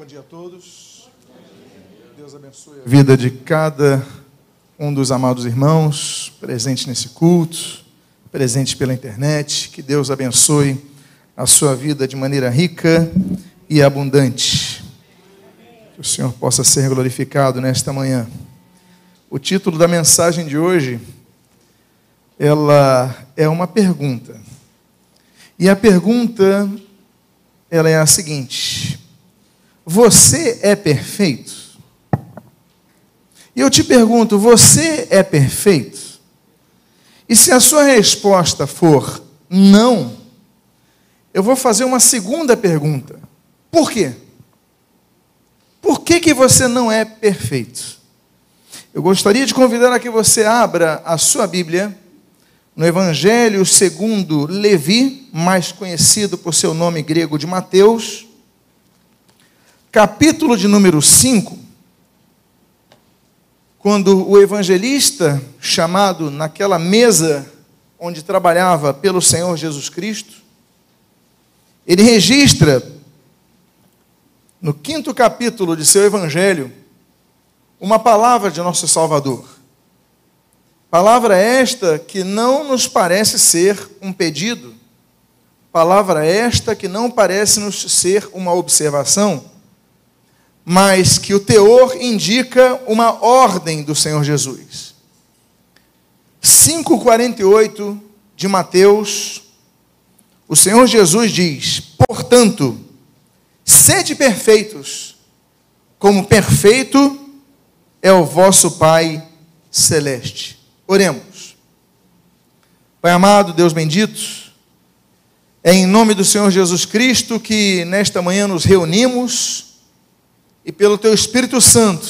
Bom dia a todos. Deus abençoe a vida de cada um dos amados irmãos presente nesse culto, presente pela internet. Que Deus abençoe a sua vida de maneira rica e abundante. Que o Senhor possa ser glorificado nesta manhã. O título da mensagem de hoje ela é uma pergunta. E a pergunta ela é a seguinte: Você é perfeito? E eu te pergunto, você é perfeito? E se a sua resposta for não, eu vou fazer uma segunda pergunta. Por quê? Por que, que você não é perfeito? Eu gostaria de convidar a que você abra a sua Bíblia no Evangelho segundo Levi, mais conhecido por seu nome grego de Mateus, capítulo de número 5, quando o evangelista, chamado naquela mesa onde trabalhava pelo Senhor Jesus Cristo, ele registra no quinto capítulo de seu evangelho uma palavra de nosso Salvador. Palavra esta que não nos parece ser um pedido, palavra esta que não parece nos ser uma observação, mas que o teor indica uma ordem do Senhor Jesus. 5,48 de Mateus, o Senhor Jesus diz: Portanto, sede perfeitos, como perfeito é o vosso Pai celeste. Oremos. Pai amado, Deus bendito, é em nome do Senhor Jesus Cristo que nesta manhã nos reunimos e pelo Teu Espírito Santo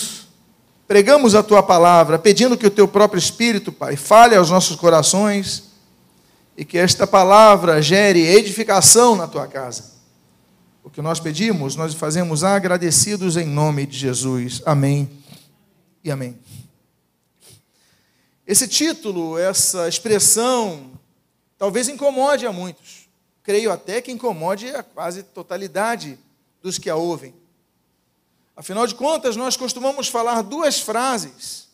pregamos a Tua palavra, pedindo que o Teu próprio Espírito, Pai, fale aos nossos corações e que esta palavra gere edificação na Tua casa. O que nós pedimos, nós fazemos agradecidos em nome de Jesus. Amém e amém. Esse título, essa expressão, talvez incomode a muitos. Creio até que incomode a quase totalidade dos que a ouvem. Afinal de contas, nós costumamos falar duas frases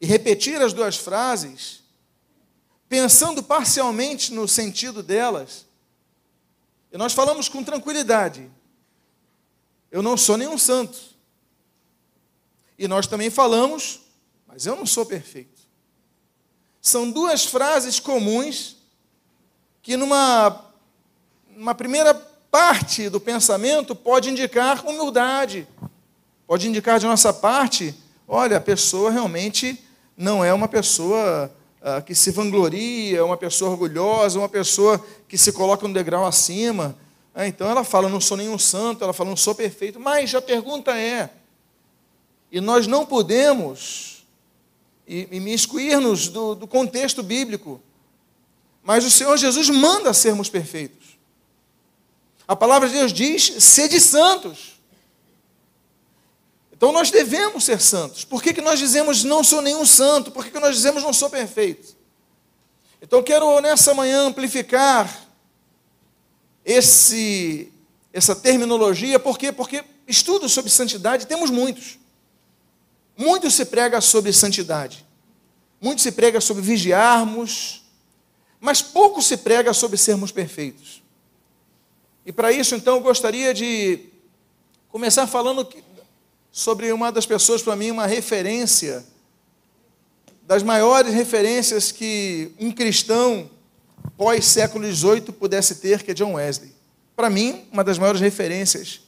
e repetir as duas frases, pensando parcialmente no sentido delas. E nós falamos com tranquilidade. Eu não sou nenhum santo. E nós também falamos, mas eu não sou perfeito. São duas frases comuns que, numa, primeira parte do pensamento, pode indicar humildade, pode indicar de nossa parte, olha, a pessoa realmente não é uma pessoa uh, que se vangloria, uma pessoa orgulhosa, uma pessoa que se coloca um degrau acima. Ah, então ela fala, não sou nenhum santo, ela fala, não sou perfeito. Mas a pergunta é, e nós não podemos e, e me excluir-nos do, do contexto bíblico. Mas o Senhor Jesus manda sermos perfeitos. A palavra de Deus diz: sede santos. Então nós devemos ser santos. Por que, que nós dizemos não sou nenhum santo? Por que, que nós dizemos não sou perfeito? Então quero nessa manhã amplificar esse, essa terminologia, por quê? Porque estudos sobre santidade temos muitos. Muito se prega sobre santidade, muito se prega sobre vigiarmos, mas pouco se prega sobre sermos perfeitos. E para isso, então, eu gostaria de começar falando sobre uma das pessoas, para mim, uma referência, das maiores referências que um cristão pós-século XVIII pudesse ter, que é John Wesley. Para mim, uma das maiores referências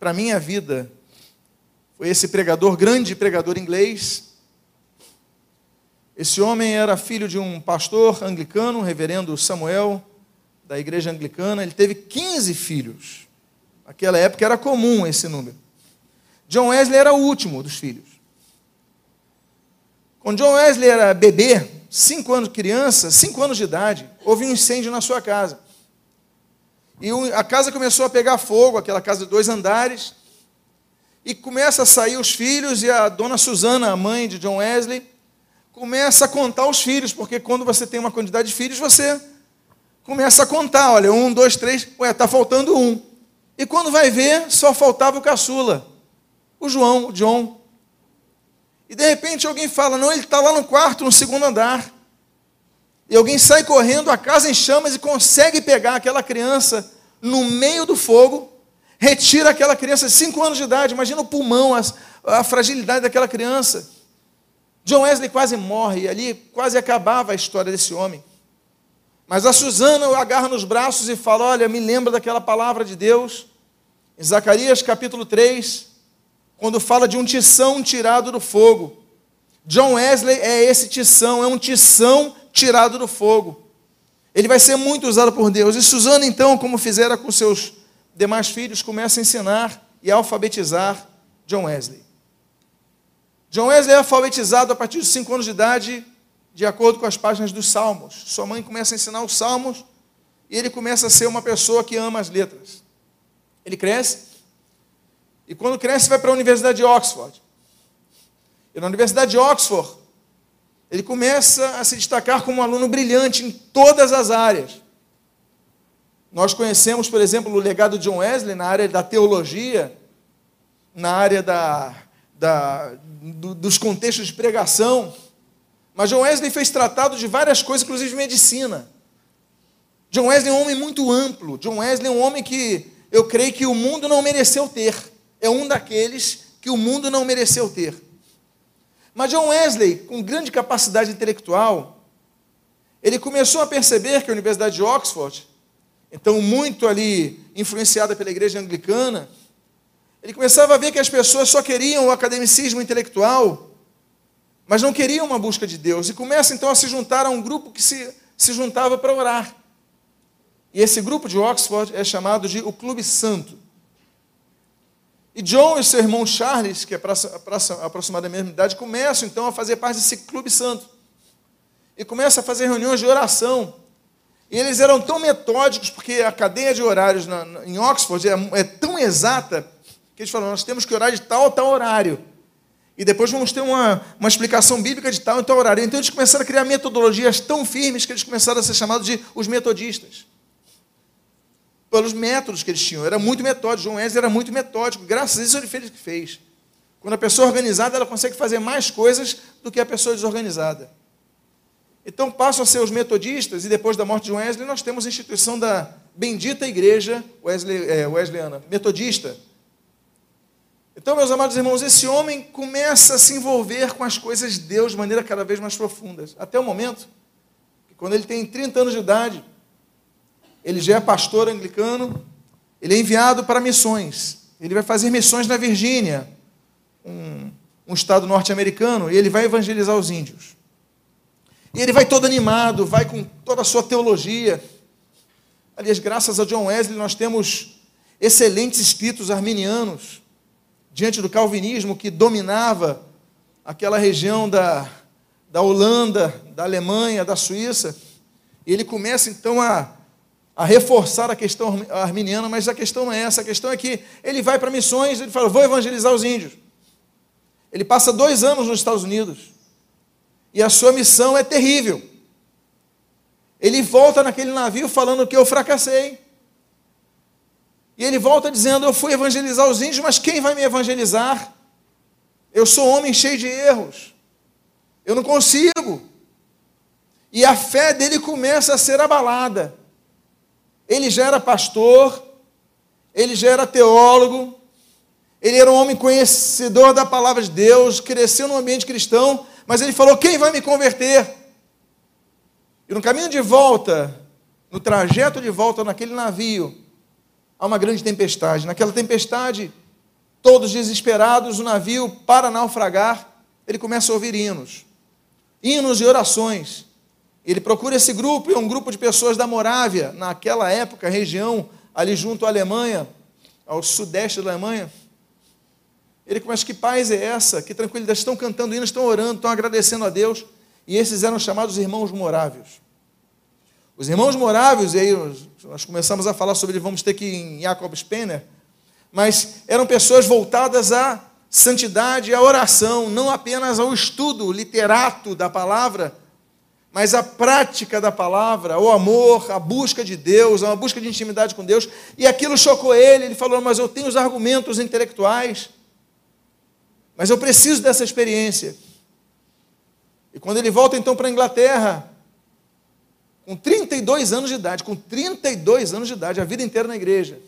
para a minha vida foi esse pregador, grande pregador inglês. Esse homem era filho de um pastor anglicano, o reverendo Samuel, da igreja anglicana. Ele teve 15 filhos. Naquela época era comum esse número. John Wesley era o último dos filhos. Quando John Wesley era bebê, cinco anos criança, cinco anos de idade, houve um incêndio na sua casa. E a casa começou a pegar fogo, aquela casa de dois andares. E começa a sair os filhos, e a dona Susana, a mãe de John Wesley, começa a contar os filhos, porque quando você tem uma quantidade de filhos, você começa a contar: olha, um, dois, três, ué, está faltando um. E quando vai ver, só faltava o caçula, o João, o John. E de repente alguém fala: não, ele está lá no quarto, no segundo andar. E alguém sai correndo, a casa em chamas e consegue pegar aquela criança no meio do fogo, retira aquela criança de 5 anos de idade. Imagina o pulmão, a, a fragilidade daquela criança. John Wesley quase morre, e ali quase acabava a história desse homem. Mas a Susana o agarra nos braços e fala: Olha, me lembra daquela palavra de Deus, em Zacarias capítulo 3, quando fala de um tição tirado do fogo. John Wesley é esse tição, é um tição tirado do fogo. Ele vai ser muito usado por Deus. E Susana, então, como fizera com seus demais filhos, começa a ensinar e a alfabetizar John Wesley. John Wesley é alfabetizado a partir de 5 anos de idade, de acordo com as páginas dos Salmos. Sua mãe começa a ensinar os Salmos e ele começa a ser uma pessoa que ama as letras. Ele cresce e, quando cresce, vai para a Universidade de Oxford. E na Universidade de Oxford, ele começa a se destacar como um aluno brilhante em todas as áreas. Nós conhecemos, por exemplo, o legado de John Wesley na área da teologia, na área da, da, do, dos contextos de pregação. Mas John Wesley fez tratado de várias coisas, inclusive medicina. John Wesley é um homem muito amplo. John Wesley é um homem que eu creio que o mundo não mereceu ter. É um daqueles que o mundo não mereceu ter. Mas John Wesley, com grande capacidade intelectual, ele começou a perceber que a Universidade de Oxford, então muito ali influenciada pela igreja anglicana, ele começava a ver que as pessoas só queriam o academicismo intelectual, mas não queriam uma busca de Deus. E começa então a se juntar a um grupo que se, se juntava para orar. E esse grupo de Oxford é chamado de o Clube Santo. E John e seu irmão Charles, que é aproximadamente a mesma idade, começam então a fazer parte desse Clube Santo. E começam a fazer reuniões de oração. E eles eram tão metódicos, porque a cadeia de horários na, na, em Oxford é, é tão exata que eles falam, nós temos que orar de tal a tal horário. E depois vamos ter uma, uma explicação bíblica de tal e tal horário. Então eles começaram a criar metodologias tão firmes que eles começaram a ser chamados de os metodistas. Pelos métodos que eles tinham. Era muito metódico. João Wesley era muito metódico. Graças a isso ele fez o que fez. Quando a pessoa é organizada, ela consegue fazer mais coisas do que a pessoa desorganizada. Então passam a ser os metodistas, e depois da morte de Wesley, nós temos a instituição da bendita igreja Wesley, é, wesleyana, metodista, então, meus amados irmãos, esse homem começa a se envolver com as coisas de Deus de maneira cada vez mais profunda. Até o momento que, quando ele tem 30 anos de idade, ele já é pastor anglicano, ele é enviado para missões. Ele vai fazer missões na Virgínia, um, um estado norte-americano, e ele vai evangelizar os índios. E ele vai todo animado, vai com toda a sua teologia. Aliás, graças a John Wesley, nós temos excelentes escritos arminianos diante do calvinismo que dominava aquela região da, da Holanda, da Alemanha, da Suíça. E ele começa então a, a reforçar a questão arminiana, mas a questão não é essa, a questão é que ele vai para missões, ele fala, vou evangelizar os índios. Ele passa dois anos nos Estados Unidos. E a sua missão é terrível. Ele volta naquele navio falando que eu fracassei. E ele volta dizendo: Eu fui evangelizar os índios, mas quem vai me evangelizar? Eu sou homem cheio de erros. Eu não consigo. E a fé dele começa a ser abalada. Ele já era pastor, ele já era teólogo, ele era um homem conhecedor da palavra de Deus, cresceu no ambiente cristão, mas ele falou: Quem vai me converter? E no caminho de volta, no trajeto de volta naquele navio, há uma grande tempestade. Naquela tempestade, todos desesperados, o navio para naufragar, ele começa a ouvir hinos. Hinos e orações. Ele procura esse grupo, é um grupo de pessoas da Morávia, naquela época, região ali junto à Alemanha, ao sudeste da Alemanha. Ele começa, que paz é essa? Que tranquilidade, estão cantando hinos, estão orando, estão agradecendo a Deus. E esses eram chamados irmãos morávios. Os irmãos moráveis, e aí nós começamos a falar sobre ele, vamos ter que ir em Jacob Spener, mas eram pessoas voltadas à santidade, à oração, não apenas ao estudo literato da palavra, mas a prática da palavra, o amor, a busca de Deus, a busca de intimidade com Deus, e aquilo chocou ele. Ele falou: Mas eu tenho os argumentos intelectuais, mas eu preciso dessa experiência. E quando ele volta então para a Inglaterra, com 32 anos de idade, com 32 anos de idade, a vida inteira na igreja,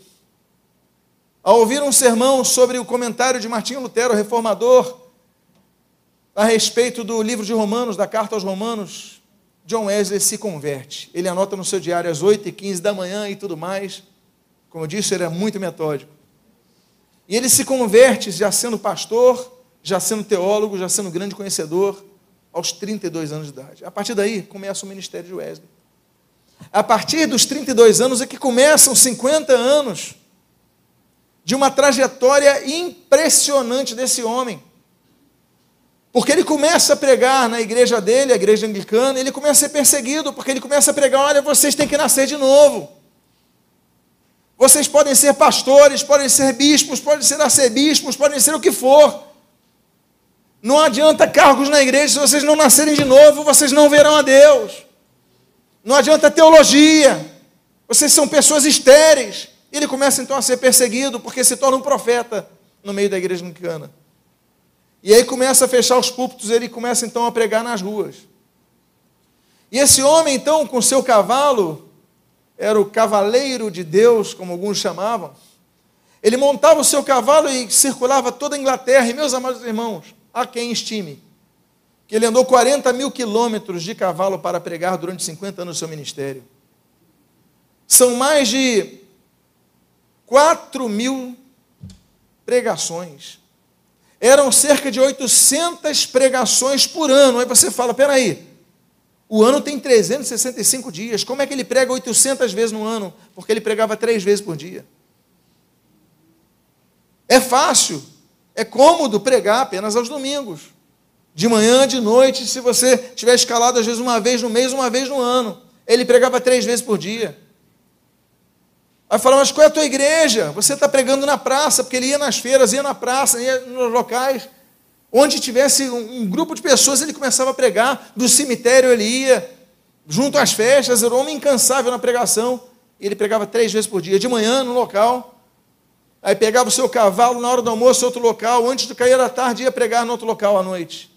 ao ouvir um sermão sobre o comentário de Martinho Lutero, reformador, a respeito do livro de Romanos, da carta aos Romanos, John Wesley se converte. Ele anota no seu diário às 8 e 15 da manhã e tudo mais. Como eu disse, ele é muito metódico. E ele se converte já sendo pastor, já sendo teólogo, já sendo grande conhecedor, aos 32 anos de idade. A partir daí começa o ministério de Wesley. A partir dos 32 anos é que começam 50 anos de uma trajetória impressionante desse homem. Porque ele começa a pregar na igreja dele, a igreja anglicana, ele começa a ser perseguido, porque ele começa a pregar: olha, vocês têm que nascer de novo. Vocês podem ser pastores, podem ser bispos, podem ser arcebispos, podem ser o que for. Não adianta cargos na igreja, se vocês não nascerem de novo, vocês não verão a Deus. Não adianta teologia, vocês são pessoas estéreis. Ele começa então a ser perseguido, porque se torna um profeta no meio da igreja anglicana. E aí começa a fechar os púlpitos, ele começa então a pregar nas ruas. E esse homem, então, com seu cavalo, era o cavaleiro de Deus, como alguns chamavam, ele montava o seu cavalo e circulava toda a Inglaterra. E, meus amados irmãos, há quem estime que ele andou 40 mil quilômetros de cavalo para pregar durante 50 anos do seu ministério. São mais de 4 mil pregações eram cerca de 800 pregações por ano. Aí você fala, peraí, o ano tem 365 dias, como é que ele prega 800 vezes no ano? Porque ele pregava três vezes por dia. É fácil, é cômodo pregar apenas aos domingos. De manhã, de noite, se você tiver escalado às vezes uma vez no mês, uma vez no ano. Ele pregava três vezes por dia. Aí fala, mas qual é a tua igreja? Você está pregando na praça, porque ele ia nas feiras, ia na praça, ia nos locais. Onde tivesse um, grupo de pessoas, ele começava a pregar. Do cemitério ele ia, junto às festas, era um homem incansável na pregação. Ele pregava três vezes por dia, de manhã no local. Aí pegava o seu cavalo na hora do almoço, outro local. Antes de cair da tarde, ia pregar no outro local à noite.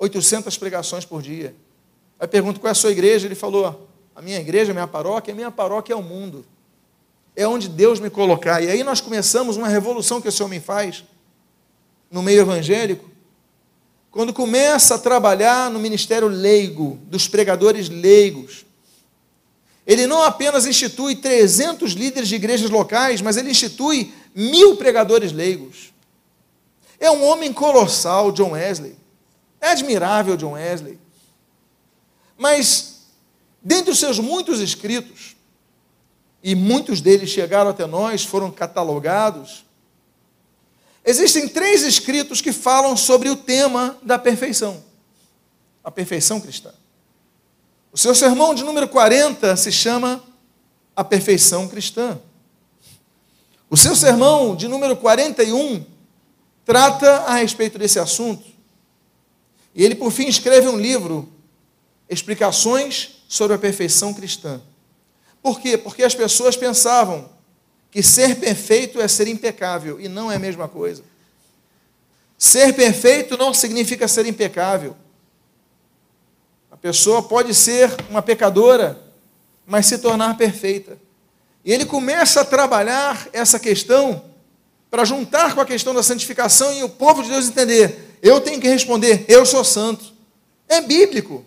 800 pregações por dia. Aí pergunto qual é a sua igreja. Ele falou: a minha igreja, a minha paróquia, a minha paróquia é o mundo é onde Deus me colocar. E aí nós começamos uma revolução que esse homem faz no meio evangélico, quando começa a trabalhar no ministério leigo, dos pregadores leigos. Ele não apenas institui 300 líderes de igrejas locais, mas ele institui mil pregadores leigos. É um homem colossal, John Wesley. É admirável, John Wesley. Mas, dentre os seus muitos escritos, e muitos deles chegaram até nós, foram catalogados. Existem três escritos que falam sobre o tema da perfeição, a perfeição cristã. O seu sermão de número 40 se chama A Perfeição Cristã. O seu sermão de número 41 trata a respeito desse assunto. E ele, por fim, escreve um livro, Explicações sobre a Perfeição Cristã. Por quê? Porque as pessoas pensavam que ser perfeito é ser impecável, e não é a mesma coisa. Ser perfeito não significa ser impecável. A pessoa pode ser uma pecadora, mas se tornar perfeita. E ele começa a trabalhar essa questão para juntar com a questão da santificação e o povo de Deus entender: eu tenho que responder, eu sou santo. É bíblico.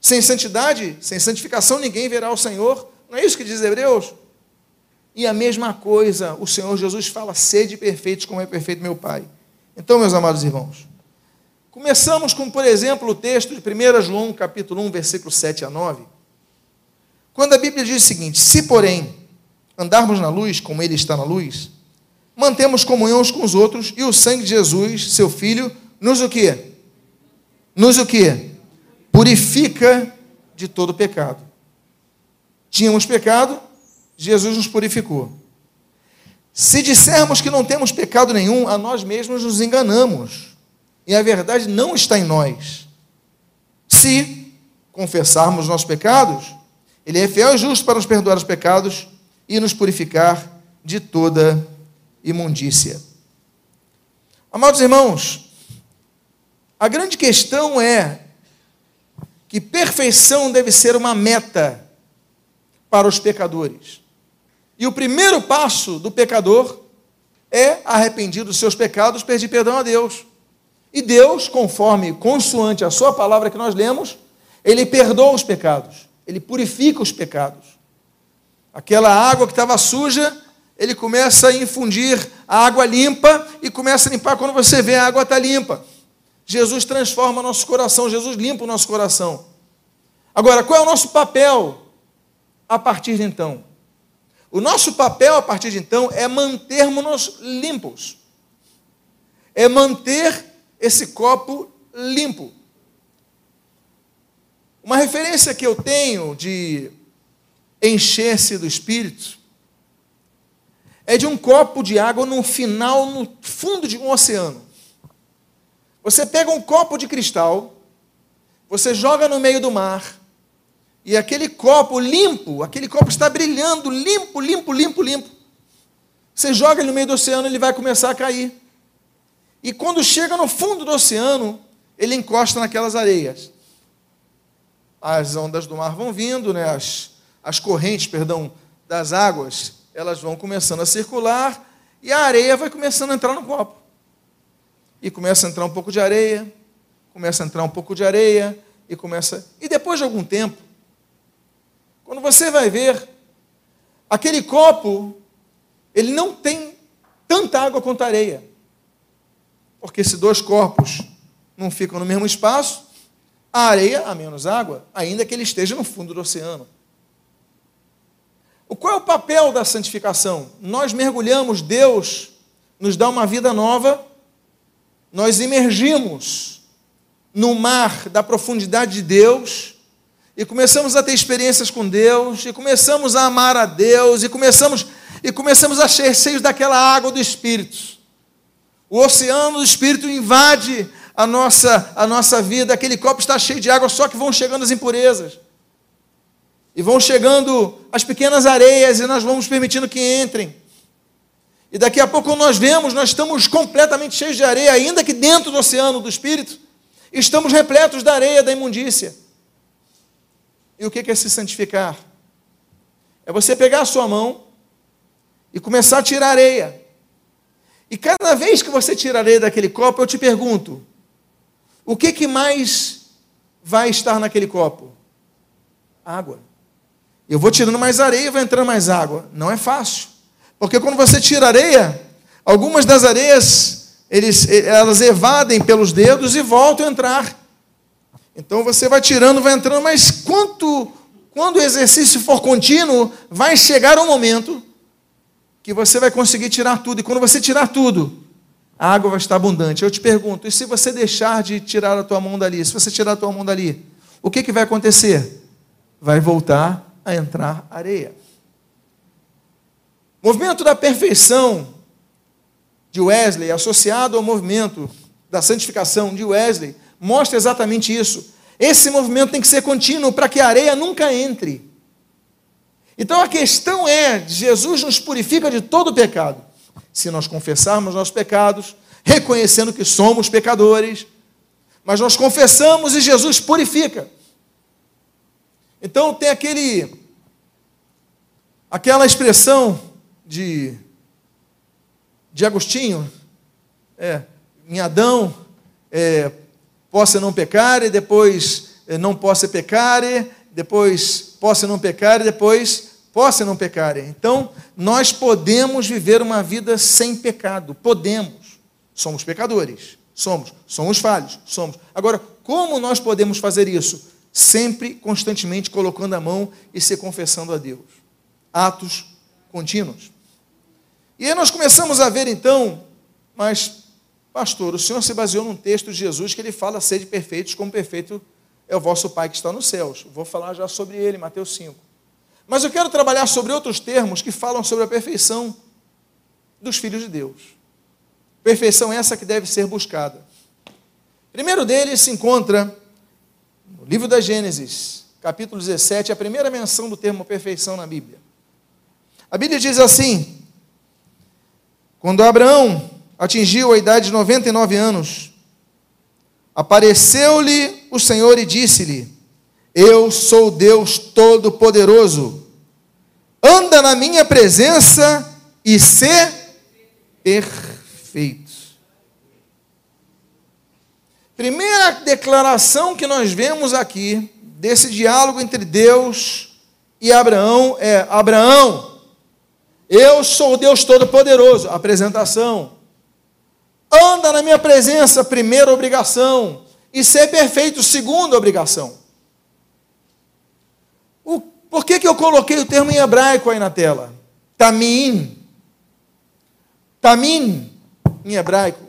Sem santidade, sem santificação, ninguém verá o Senhor. Não é isso que diz Hebreus? E a mesma coisa, o Senhor Jesus fala: sede perfeitos como é perfeito meu Pai. Então, meus amados irmãos, começamos com, por exemplo, o texto de 1 João, capítulo 1, versículo 7 a 9. Quando a Bíblia diz o seguinte: Se, porém, andarmos na luz, como Ele está na luz, mantemos comunhão uns com os outros, e o sangue de Jesus, seu Filho, nos o quê? Nos o quê? Purifica de todo pecado. Tínhamos pecado, Jesus nos purificou. Se dissermos que não temos pecado nenhum, a nós mesmos nos enganamos. E a verdade não está em nós. Se confessarmos nossos pecados, Ele é fiel e justo para nos perdoar os pecados e nos purificar de toda imundícia. Amados irmãos, a grande questão é que perfeição deve ser uma meta para os pecadores. E o primeiro passo do pecador é arrependido dos seus pecados, pedir perdão a Deus. E Deus, conforme, consoante a sua palavra que nós lemos, ele perdoa os pecados, ele purifica os pecados. Aquela água que estava suja, ele começa a infundir a água limpa e começa a limpar quando você vê a água está limpa. Jesus transforma nosso coração, Jesus limpa o nosso coração. Agora, qual é o nosso papel a partir de então? O nosso papel a partir de então é mantermos-nos limpos. É manter esse copo limpo. Uma referência que eu tenho de encher-se do Espírito é de um copo de água no final, no fundo de um oceano. Você pega um copo de cristal, você joga no meio do mar, e aquele copo limpo, aquele copo está brilhando, limpo, limpo, limpo, limpo. Você joga ele no meio do oceano, ele vai começar a cair. E quando chega no fundo do oceano, ele encosta naquelas areias. As ondas do mar vão vindo, né? as, as correntes, perdão, das águas, elas vão começando a circular e a areia vai começando a entrar no copo. E começa a entrar um pouco de areia, começa a entrar um pouco de areia, e começa. E depois de algum tempo, quando você vai ver, aquele copo, ele não tem tanta água quanto areia. Porque se dois corpos não ficam no mesmo espaço, a areia há menos água, ainda que ele esteja no fundo do oceano. O qual é o papel da santificação? Nós mergulhamos, Deus nos dá uma vida nova, nós imergimos no mar da profundidade de Deus, e começamos a ter experiências com Deus, e começamos a amar a Deus, e começamos, e começamos a ser cheios daquela água do Espírito. O oceano do Espírito invade a nossa, a nossa vida, aquele copo está cheio de água, só que vão chegando as impurezas. E vão chegando as pequenas areias, e nós vamos permitindo que entrem. E daqui a pouco nós vemos, nós estamos completamente cheios de areia, ainda que dentro do oceano do Espírito, estamos repletos da areia da imundícia. E o que é se santificar? É você pegar a sua mão e começar a tirar areia. E cada vez que você tira areia daquele copo, eu te pergunto: o que, que mais vai estar naquele copo? Água. Eu vou tirando mais areia e vai entrando mais água. Não é fácil. Porque quando você tira areia, algumas das areias, eles, elas evadem pelos dedos e voltam a entrar. Então você vai tirando, vai entrando, mas quanto, quando o exercício for contínuo, vai chegar um momento que você vai conseguir tirar tudo. E quando você tirar tudo, a água vai estar abundante. Eu te pergunto, e se você deixar de tirar a tua mão dali? Se você tirar a tua mão dali, o que, que vai acontecer? Vai voltar a entrar areia. O movimento da perfeição de Wesley, associado ao movimento da santificação de Wesley, mostra exatamente isso. Esse movimento tem que ser contínuo para que a areia nunca entre. Então a questão é: Jesus nos purifica de todo pecado. Se nós confessarmos nossos pecados, reconhecendo que somos pecadores, mas nós confessamos e Jesus purifica. Então tem aquele aquela expressão de de Agostinho, é, em Adão, é, possa não pecar, e depois eh, não possa pecar, depois possa não pecar, e depois possa não pecar. Então, nós podemos viver uma vida sem pecado, podemos. Somos pecadores, somos, somos falhos, somos. Agora, como nós podemos fazer isso? Sempre, constantemente colocando a mão e se confessando a Deus. Atos contínuos. E aí nós começamos a ver então, mas Pastor, o senhor se baseou num texto de Jesus que ele fala sede perfeitos como perfeito é o vosso Pai que está nos céus. Vou falar já sobre ele, Mateus 5. Mas eu quero trabalhar sobre outros termos que falam sobre a perfeição dos filhos de Deus. Perfeição essa que deve ser buscada. Primeiro deles se encontra No livro da Gênesis, capítulo 17, a primeira menção do termo perfeição na Bíblia. A Bíblia diz assim: Quando Abraão atingiu a idade de 99 anos, apareceu-lhe o Senhor e disse-lhe: Eu sou Deus Todo-Poderoso, anda na minha presença e ser perfeito. Primeira declaração que nós vemos aqui desse diálogo entre Deus e Abraão é: Abraão, eu sou Deus Todo-Poderoso. Apresentação. Anda na minha presença, primeira obrigação. E ser perfeito, segunda obrigação. O, por que, que eu coloquei o termo em hebraico aí na tela? Tamim. Tamim, em hebraico.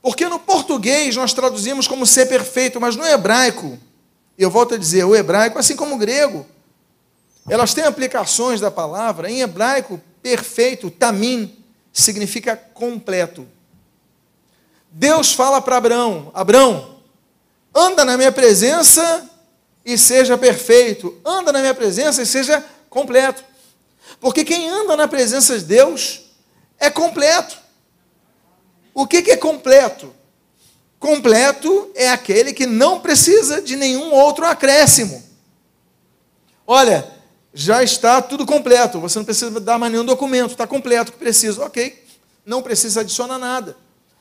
Porque no português nós traduzimos como ser perfeito, mas no hebraico, eu volto a dizer, o hebraico, assim como o grego, elas têm aplicações da palavra. Em hebraico, perfeito, tamim, significa completo. Deus fala para Abraão: Abraão, anda na minha presença e seja perfeito. Anda na minha presença e seja completo. Porque quem anda na presença de Deus é completo. O que, que é completo? Completo é aquele que não precisa de nenhum outro acréscimo. Olha, já está tudo completo, você não precisa dar mais nenhum documento, está completo o que precisa, ok. Não precisa adicionar nada.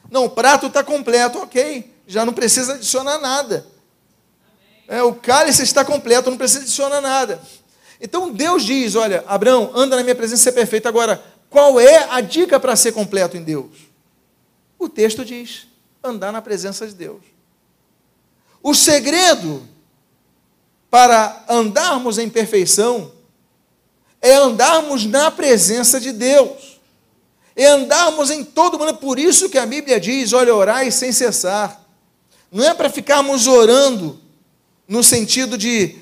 Não, o prato está completo, ok. Já não precisa adicionar nada. É, o cálice está completo, não precisa adicionar nada. Então Deus diz: Olha, Abraão, anda na minha presença ser perfeito. Agora, qual é a dica para ser completo em Deus? O texto diz: andar na presença de Deus. O segredo para andarmos em perfeição é andarmos na presença de Deus. É andarmos em todo mundo. Por isso que a Bíblia diz: olha, orai sem cessar. Não é para ficarmos orando no sentido de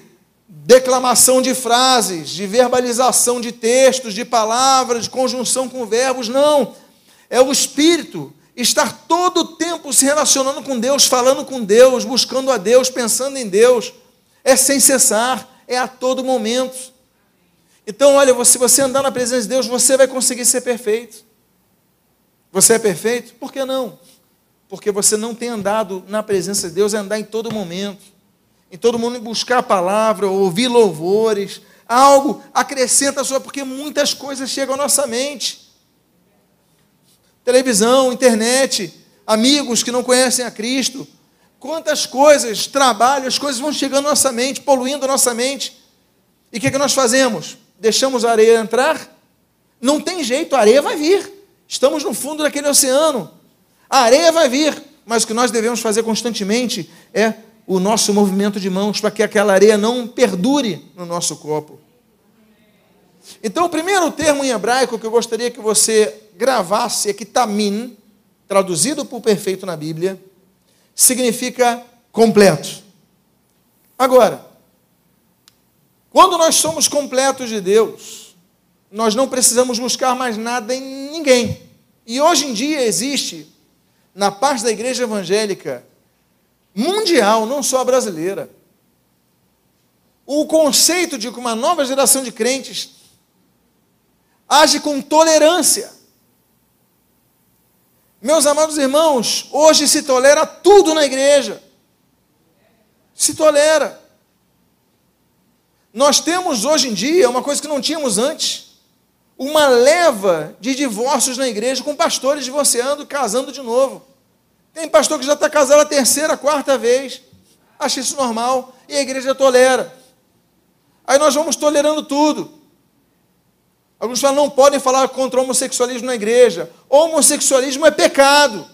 declamação de frases, de verbalização de textos, de palavras, de conjunção com verbos, não. É o Espírito estar todo o tempo se relacionando com Deus, falando com Deus, buscando a Deus, pensando em Deus, é sem cessar, é a todo momento. Então, olha, se você andar na presença de Deus, você vai conseguir ser perfeito. Você é perfeito? Por que não? Porque você não tem andado na presença de Deus, é andar em todo momento, em todo mundo buscar a palavra, ouvir louvores, algo acrescenta a sua, porque muitas coisas chegam à nossa mente televisão, internet, amigos que não conhecem a Cristo. Quantas coisas, trabalho, as coisas vão chegando à nossa mente, poluindo a nossa mente. E o que, é que nós fazemos? Deixamos a areia entrar? Não tem jeito, a areia vai vir. Estamos no fundo daquele oceano. A areia vai vir, mas o que nós devemos fazer constantemente é o nosso movimento de mãos para que aquela areia não perdure no nosso copo. Então, o primeiro termo em hebraico que eu gostaria que você gravasse aqui, tamim, traduzido por perfeito na Bíblia, significa completo. Agora, quando nós somos completos de Deus, nós não precisamos buscar mais nada em ninguém. E hoje em dia existe, na parte da igreja evangélica mundial, não só brasileira, o conceito de que uma nova geração de crentes age com tolerância. Meus amados irmãos, hoje se tolera tudo na igreja. Se tolera. Nós temos hoje em dia uma coisa que não tínhamos antes: uma leva de divórcios na igreja, com pastores divorciando, casando de novo. Tem pastor que já está casado a terceira, quarta vez. Acha isso normal e a igreja tolera. Aí nós vamos tolerando tudo. Alguns falam, não podem falar contra o homossexualismo na igreja. Homossexualismo é pecado.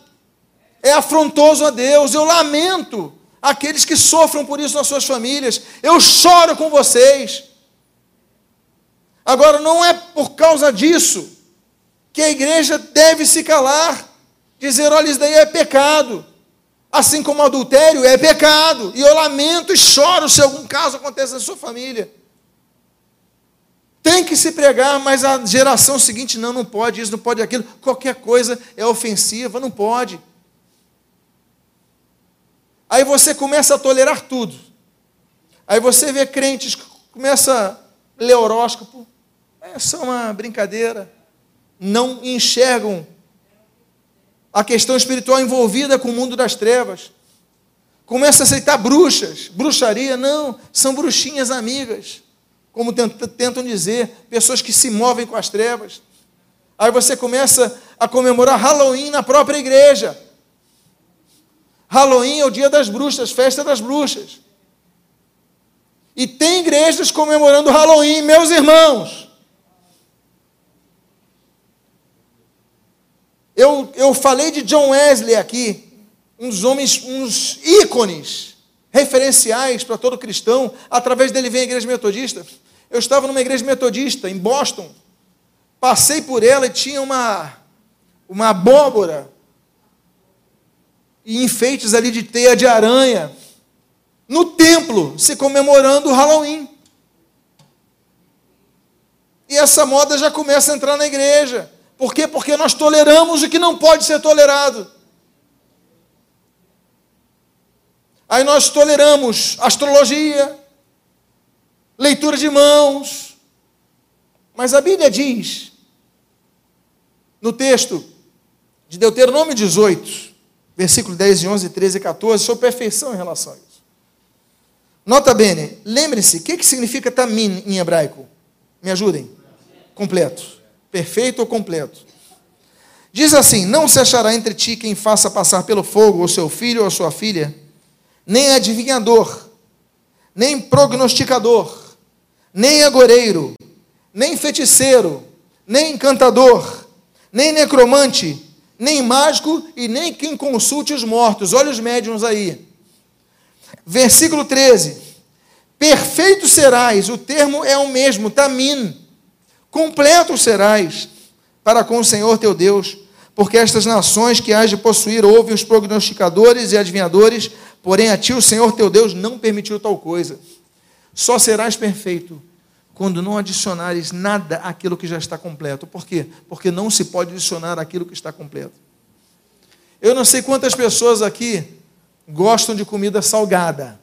É afrontoso a Deus. Eu lamento aqueles que sofram por isso nas suas famílias. Eu choro com vocês. Agora, não é por causa disso que a igreja deve se calar, dizer: olha, isso daí é pecado. Assim como adultério é pecado. E eu lamento e choro se algum caso aconteça na sua família. Tem que se pregar, mas a geração seguinte não, não pode isso, não pode aquilo. Qualquer coisa é ofensiva, não pode. Aí você começa a tolerar tudo. Aí você vê crentes que começa a ler horóscopo, é só uma brincadeira. Não enxergam a questão espiritual envolvida com o mundo das trevas. Começa a aceitar bruxas, bruxaria, não, são bruxinhas amigas, como tentam dizer, pessoas que se movem com as trevas. Aí você começa a comemorar Halloween na própria igreja. Halloween é o dia das bruxas, festa das bruxas. E tem igrejas comemorando Halloween, meus irmãos. Eu, eu falei de John Wesley aqui, um dos homens, uns ícones referenciais para todo cristão. Através dele vem a igreja metodista. Eu estava numa igreja metodista em Boston, passei por ela e tinha uma, uma abóbora e enfeites ali de teia de aranha no templo, se comemorando o Halloween. E essa moda já começa a entrar na igreja. Por quê? Porque nós toleramos o que não pode ser tolerado. Aí nós toleramos astrologia, leitura de mãos. Mas a Bíblia diz, no texto de Deuteronômio 18, versículo 10 e 11, 13 e 14, sobre perfeição em relação a isso. Nota bene, lembre-se, o que, que significa tamin em hebraico? Me ajudem. Completo perfeito ou completo. Diz assim: Não se achará entre ti quem faça passar pelo fogo o seu filho ou a sua filha, nem adivinhador, nem prognosticador, nem agoreiro, nem feiticeiro, nem encantador, nem necromante, nem mágico e nem quem consulte os mortos. Olha os médiums aí. Versículo 13. Perfeito serás, o termo é o mesmo, tamin completo serás para com o Senhor teu Deus, porque estas nações que hás de possuir ouvem os prognosticadores e adivinhadores, porém a ti o Senhor teu Deus não permitiu tal coisa. Só serás perfeito quando não adicionares nada àquilo que já está completo. Por quê? Porque não se pode adicionar aquilo que está completo. Eu não sei quantas pessoas aqui gostam de comida salgada.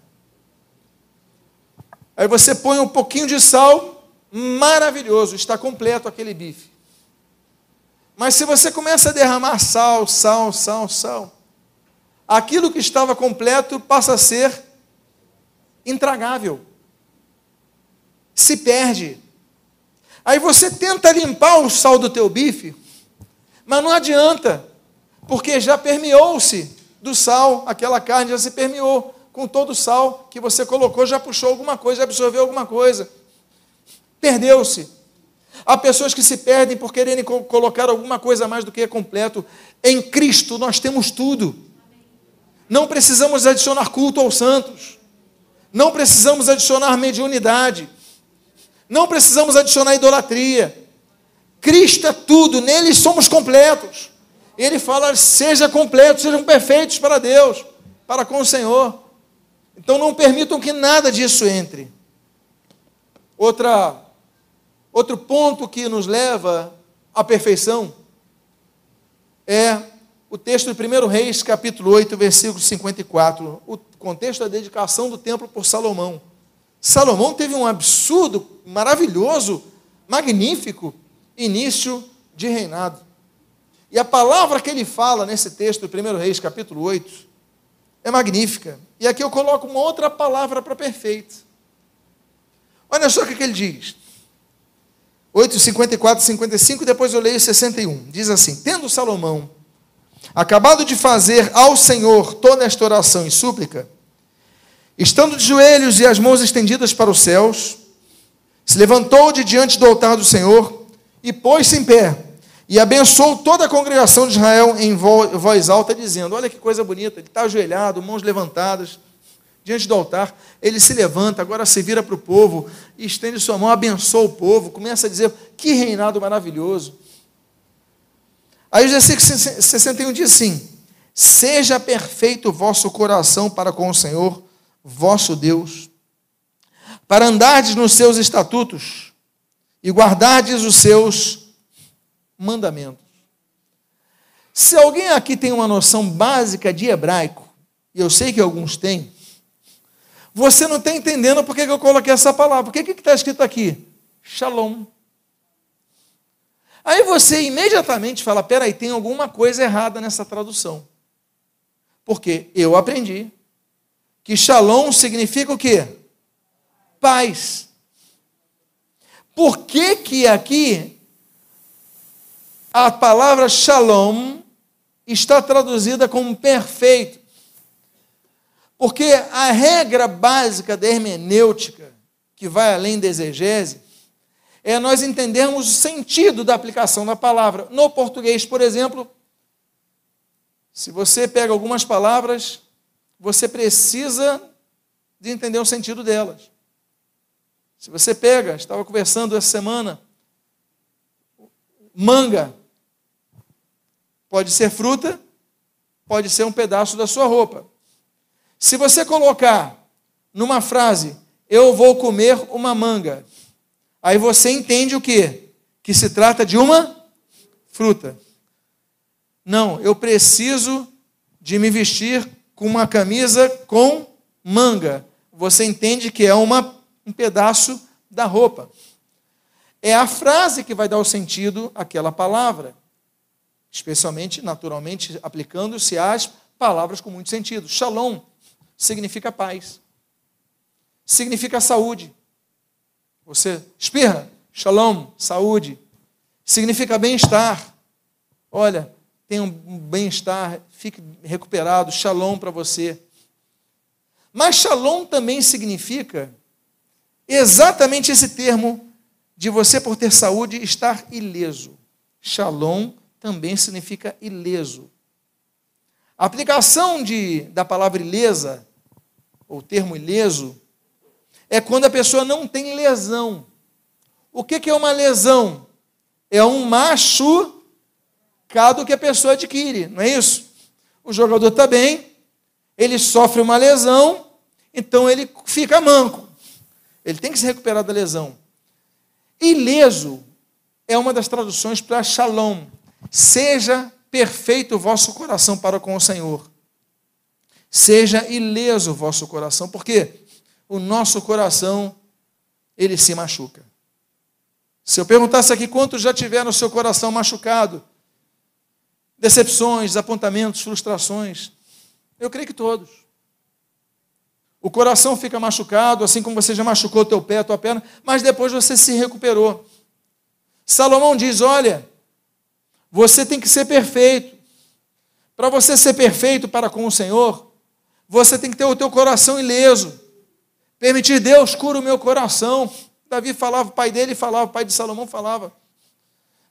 Aí você põe um pouquinho de sal, maravilhoso, está completo aquele bife. Mas se você começa a derramar sal, sal, sal, sal, aquilo que estava completo passa a ser intragável. Se perde. Aí você tenta limpar o sal do teu bife, mas não adianta, porque já permeou-se do sal, aquela carne já se permeou com todo o sal que você colocou, já puxou alguma coisa, já absorveu alguma coisa. Perdeu-se. Há pessoas que se perdem por quererem colocar alguma coisa mais do que é completo. Em Cristo nós temos tudo. Não precisamos adicionar culto aos santos. Não precisamos adicionar mediunidade. Não precisamos adicionar idolatria. Cristo é tudo, nele somos completos. Ele fala: seja completo, sejam perfeitos para Deus, para com o Senhor. Então não permitam que nada disso entre. Outra Outro ponto que nos leva à perfeição é o texto de 1 Reis, capítulo 8, versículo 54. O contexto da dedicação do templo por Salomão. Salomão teve um absurdo, maravilhoso, magnífico início de reinado. E a palavra que ele fala nesse texto, 1 Reis, capítulo 8, é magnífica. E aqui eu coloco uma outra palavra para perfeito. Olha só o que ele diz. 8, 54, 55, depois eu leio 61. Diz assim: Tendo Salomão acabado de fazer ao Senhor toda esta oração e súplica, estando de joelhos e as mãos estendidas para os céus, se levantou de diante do altar do Senhor e pôs-se em pé e abençoou toda a congregação de Israel em voz alta, dizendo: Olha que coisa bonita, ele está ajoelhado, mãos levantadas diante do altar, ele se levanta, agora se vira para o povo, estende sua mão, abençoa o povo, começa a dizer: que reinado maravilhoso. Aí o versículo 61 diz assim: Seja perfeito o vosso coração para com o Senhor, vosso Deus, para andardes nos seus estatutos e guardardes os seus mandamentos. Se alguém aqui tem uma noção básica de hebraico, e eu sei que alguns têm, Você não está entendendo por que eu coloquei essa palavra. Por que está escrito aqui? Shalom. Aí você imediatamente fala: peraí, tem alguma coisa errada nessa tradução. Porque eu aprendi que shalom significa o quê? Paz. Por que que aqui a palavra shalom está traduzida como perfeito? Porque a regra básica da hermenêutica, que vai além da exegese, é nós entendermos o sentido da aplicação da palavra. No português, por exemplo, se você pega algumas palavras, você precisa de entender o sentido delas. Se você pega, estava conversando essa semana, manga pode ser fruta, pode ser um pedaço da sua roupa. Se você colocar numa frase, eu vou comer uma manga, aí você entende o que? Que se trata de uma fruta. Não, eu preciso de me vestir com uma camisa com manga. Você entende que é uma, um pedaço da roupa. É a frase que vai dar o sentido àquela palavra. Especialmente, naturalmente, aplicando-se às palavras com muito sentido. Shalom significa paz, significa saúde. Você espirra, shalom, saúde, significa bem-estar. Olha, tenha um bem-estar, fique recuperado, shalom para você. Mas shalom também significa exatamente esse termo de você, por ter saúde, estar ileso. Shalom também significa ileso. A aplicação de, da palavra ilesa, ou termo ileso, é quando a pessoa não tem lesão. O que, que é uma lesão? É um machucado que a pessoa adquire, não é isso? O jogador está bem, ele sofre uma lesão, então ele fica manco. Ele tem que se recuperar da lesão. Ileso é uma das traduções para shalom. Seja perfeito o vosso coração para com o Senhor. Seja ileso o vosso coração, porque o nosso coração ele se machuca. Se eu perguntasse aqui quantos já tiveram o seu coração machucado, decepções, desapontamentos, frustrações, eu creio que todos. O coração fica machucado, assim como você já machucou teu pé, a tua perna, mas depois você se recuperou. Salomão diz: olha, você tem que ser perfeito. Para você ser perfeito para com o Senhor, você tem que ter o teu coração ileso. Permitir Deus cura o meu coração. Davi falava, o pai dele falava, o pai de Salomão falava.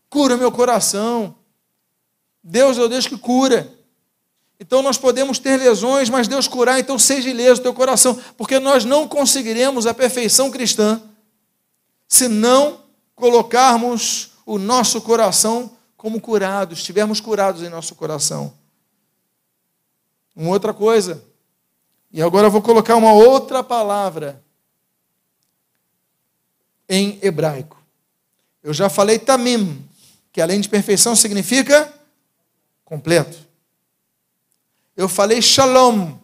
Cura o meu coração. Deus é o Deus que cura. Então nós podemos ter lesões, mas Deus curar, então seja ileso o teu coração, porque nós não conseguiremos a perfeição cristã se não colocarmos o nosso coração como curados, estivermos curados em nosso coração. Uma outra coisa, e agora eu vou colocar uma outra palavra em hebraico. Eu já falei tamim, que além de perfeição significa completo. Eu falei shalom,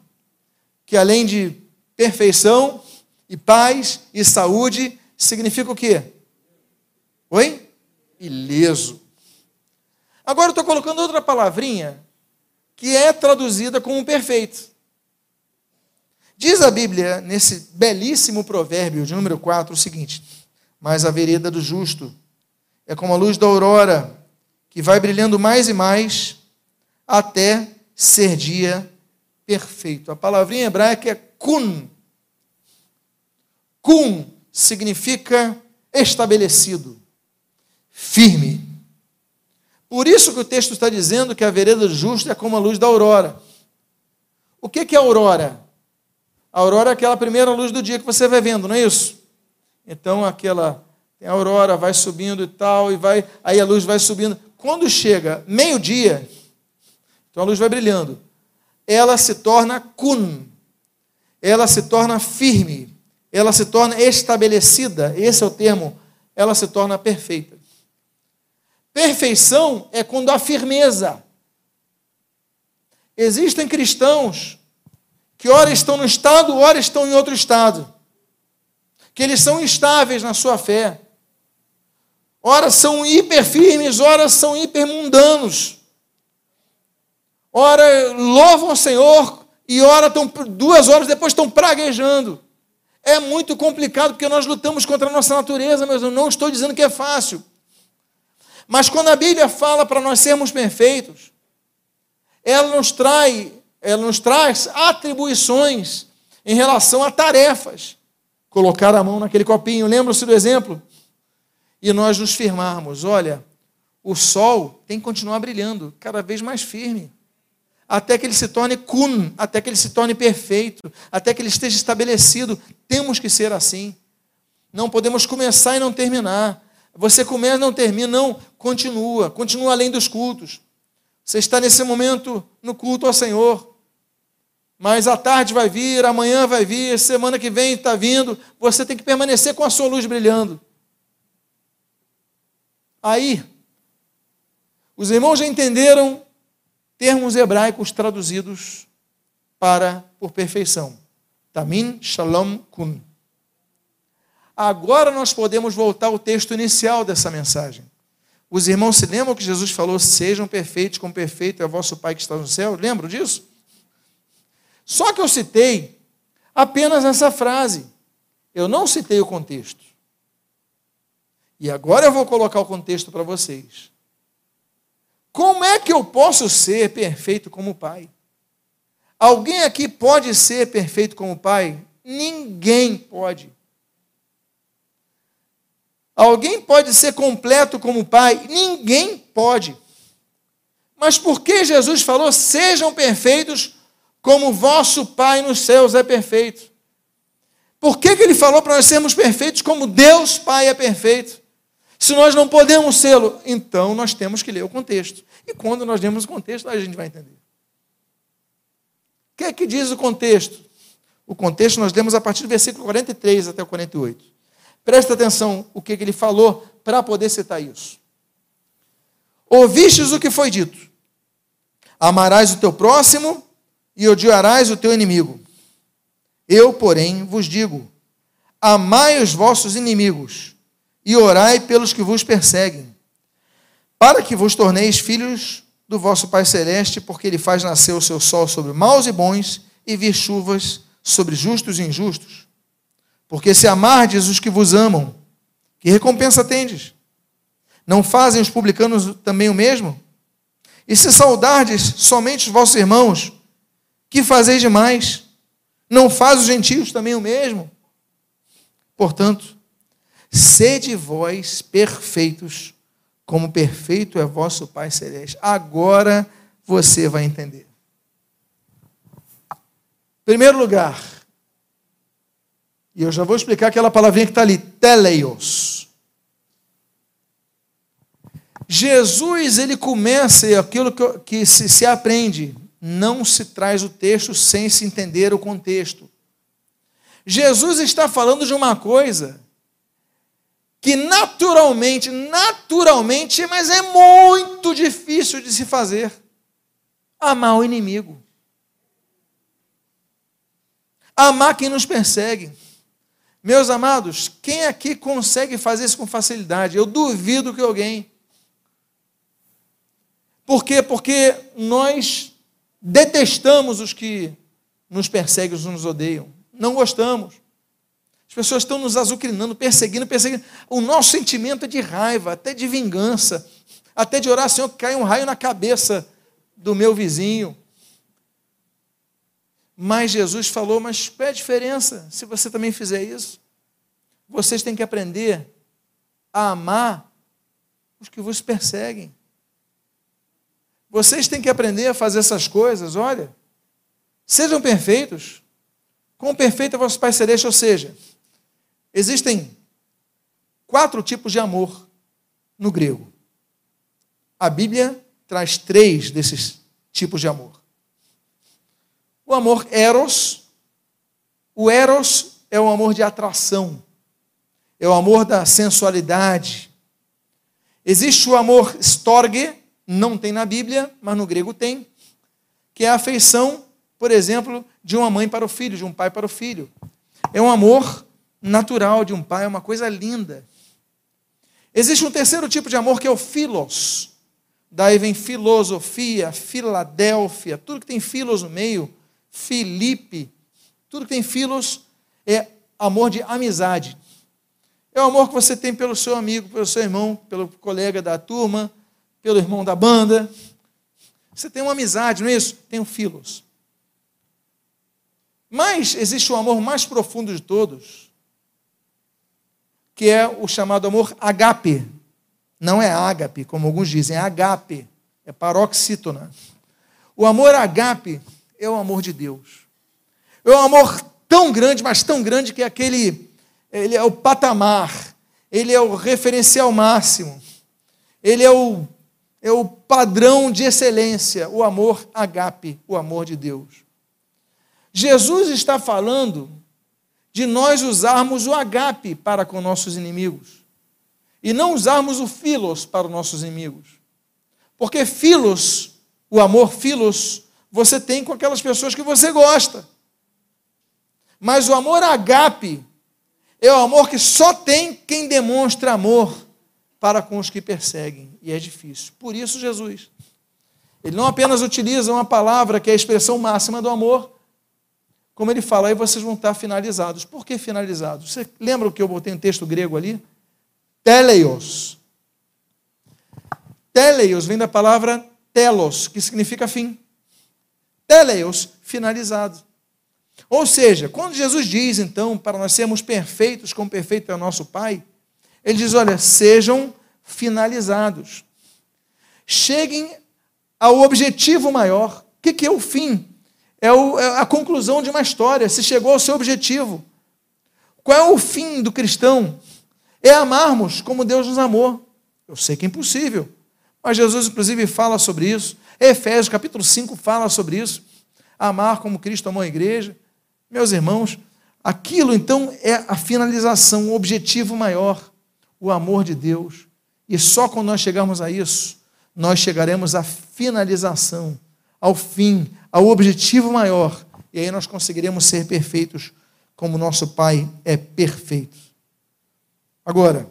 que além de perfeição e paz e saúde, significa o quê? Oi? Ileso. Agora eu estou colocando outra palavrinha que é traduzida como perfeito. Diz a Bíblia, nesse belíssimo provérbio de número 4, o seguinte: Mas a vereda do justo é como a luz da aurora, que vai brilhando mais e mais até ser dia perfeito. A palavrinha hebraica é kun. Kun significa estabelecido, firme, por isso que o texto está dizendo que a vereda do justo é como a luz da aurora. O que é aurora? A aurora é aquela primeira luz do dia que você vai vendo, não é isso? Então aquela a aurora vai subindo e tal, e vai, aí a luz vai subindo. Quando chega meio-dia, então a luz vai brilhando. Ela se torna kun. Ela se torna firme. Ela se torna estabelecida. Esse é o termo. Ela se torna perfeita. Perfeição é quando há firmeza. Existem cristãos que ora estão no estado, ora estão em outro estado, que eles são instáveis na sua fé, ora são hiper firmes, ora são hiper mundanos, ora louvam o Senhor e ora estão, duas horas depois estão praguejando. É muito complicado porque nós lutamos contra a nossa natureza, mas eu não estou dizendo que é fácil. Mas quando a Bíblia fala para nós sermos perfeitos, ela nos traz, ela nos traz atribuições em relação a tarefas. Colocar a mão naquele copinho, lembra-se do exemplo? E nós nos firmarmos, olha, o sol tem que continuar brilhando, cada vez mais firme até que ele se torne kun, até que ele se torne perfeito, até que ele esteja estabelecido. Temos que ser assim. Não podemos começar e não terminar. Você começa e não termina, não, continua, continua além dos cultos. Você está nesse momento no culto ao Senhor. Mas a tarde vai vir, amanhã vai vir, semana que vem está vindo. Você tem que permanecer com a sua luz brilhando. Aí, os irmãos já entenderam termos hebraicos traduzidos para por perfeição. Tamin Shalom Kun. Agora nós podemos voltar ao texto inicial dessa mensagem. Os irmãos se lembram que Jesus falou: Sejam perfeitos, como perfeito é vosso Pai que está no céu? Lembram disso? Só que eu citei apenas essa frase. Eu não citei o contexto. E agora eu vou colocar o contexto para vocês. Como é que eu posso ser perfeito como pai? Alguém aqui pode ser perfeito como pai? Ninguém pode. Alguém pode ser completo como pai? Ninguém pode. Mas por que Jesus falou: sejam perfeitos como vosso Pai nos céus é perfeito? Por que, que ele falou para nós sermos perfeitos como Deus Pai é perfeito? Se nós não podemos sê-lo, então nós temos que ler o contexto. E quando nós lemos o contexto, a gente vai entender. O que é que diz o contexto? O contexto nós lemos a partir do versículo 43 até o 48. Presta atenção o que, que ele falou para poder citar isso. Ouvistes o que foi dito: Amarás o teu próximo e odiarás o teu inimigo. Eu, porém, vos digo: Amai os vossos inimigos e orai pelos que vos perseguem, para que vos torneis filhos do vosso Pai Celeste, porque Ele faz nascer o seu sol sobre maus e bons e vir chuvas sobre justos e injustos. Porque se amardes os que vos amam, que recompensa tendes? Não fazem os publicanos também o mesmo? E se saudardes somente os vossos irmãos, que fazeis demais? Não faz os gentios também o mesmo? Portanto, Sede vós perfeitos, como perfeito é vosso Pai Celeste. Agora você vai entender. Primeiro lugar, e eu já vou explicar aquela palavrinha que está ali, teleios. Jesus, ele começa, e aquilo que, que se, se aprende, não se traz o texto sem se entender o contexto. Jesus está falando de uma coisa que naturalmente, naturalmente, mas é muito difícil de se fazer. Amar o inimigo. Amar quem nos persegue. Meus amados, quem aqui consegue fazer isso com facilidade? Eu duvido que alguém. Por quê? Porque nós detestamos os que nos perseguem, os que nos odeiam. Não gostamos. As pessoas estão nos azucrinando, perseguindo, perseguindo. O nosso sentimento é de raiva, até de vingança, até de orar, Senhor, que caia um raio na cabeça do meu vizinho. Mas Jesus falou: Mas qual é a diferença se você também fizer isso? Vocês têm que aprender a amar os que vos perseguem. Vocês têm que aprender a fazer essas coisas, olha. Sejam perfeitos, como perfeito é vosso Pai Celeste, ou seja, Existem quatro tipos de amor no grego. A Bíblia traz três desses tipos de amor. O amor eros. O eros é o amor de atração, é o amor da sensualidade. Existe o amor storge, não tem na Bíblia, mas no grego tem, que é a afeição por exemplo, de uma mãe para o filho, de um pai para o filho. É um amor natural de um pai, é uma coisa linda. Existe um terceiro tipo de amor que é o filos. Daí vem filosofia, Filadélfia, tudo que tem filos no meio, Filipe, tudo que tem filos é amor de amizade. É o amor que você tem pelo seu amigo, pelo seu irmão, pelo colega da turma, pelo irmão da banda. Você tem uma amizade, não é isso? Tem um filos. Mas existe o amor mais profundo de todos, que é o chamado amor agape. Não é ágape, como alguns dizem, é agape, é paroxítona. O amor agape é o amor de Deus. É um amor tão grande, mas tão grande que é aquele ele é o patamar, ele é o referencial máximo, ele é o, é o padrão de excelência, o amor agape, o amor de Deus. Jesus está falando de nós usarmos o agape para com nossos inimigos e não usarmos o filos para os nossos inimigos. Porque filos, o amor filos, você tem com aquelas pessoas que você gosta. Mas o amor agape é o amor que só tem quem demonstra amor para com os que perseguem. E é difícil. Por isso, Jesus. Ele não apenas utiliza uma palavra que é a expressão máxima do amor, como ele fala, aí vocês vão estar finalizados. Por que finalizados? Você lembra o que eu botei um texto grego ali? Teleios. Teleios vem da palavra telos, que significa fim. Teleios, finalizado. Ou seja, quando Jesus diz, então, para nós sermos perfeitos, como perfeito é o nosso Pai, ele diz: olha, sejam finalizados. Cheguem ao objetivo maior. O que é o fim? É, é a conclusão de uma história. Se chegou ao seu objetivo. Qual é o fim do cristão? É amarmos como Deus nos amou. Eu sei que é impossível, mas Jesus, inclusive, fala sobre isso. Efésios capítulo 5 fala sobre isso. Amar como Cristo amou a igreja. Meus irmãos, aquilo então é a finalização, o objetivo maior, o amor de Deus. E só quando nós chegarmos a isso, nós chegaremos à finalização, ao fim, ao objetivo maior. E aí nós conseguiremos ser perfeitos como nosso Pai é perfeito. Agora,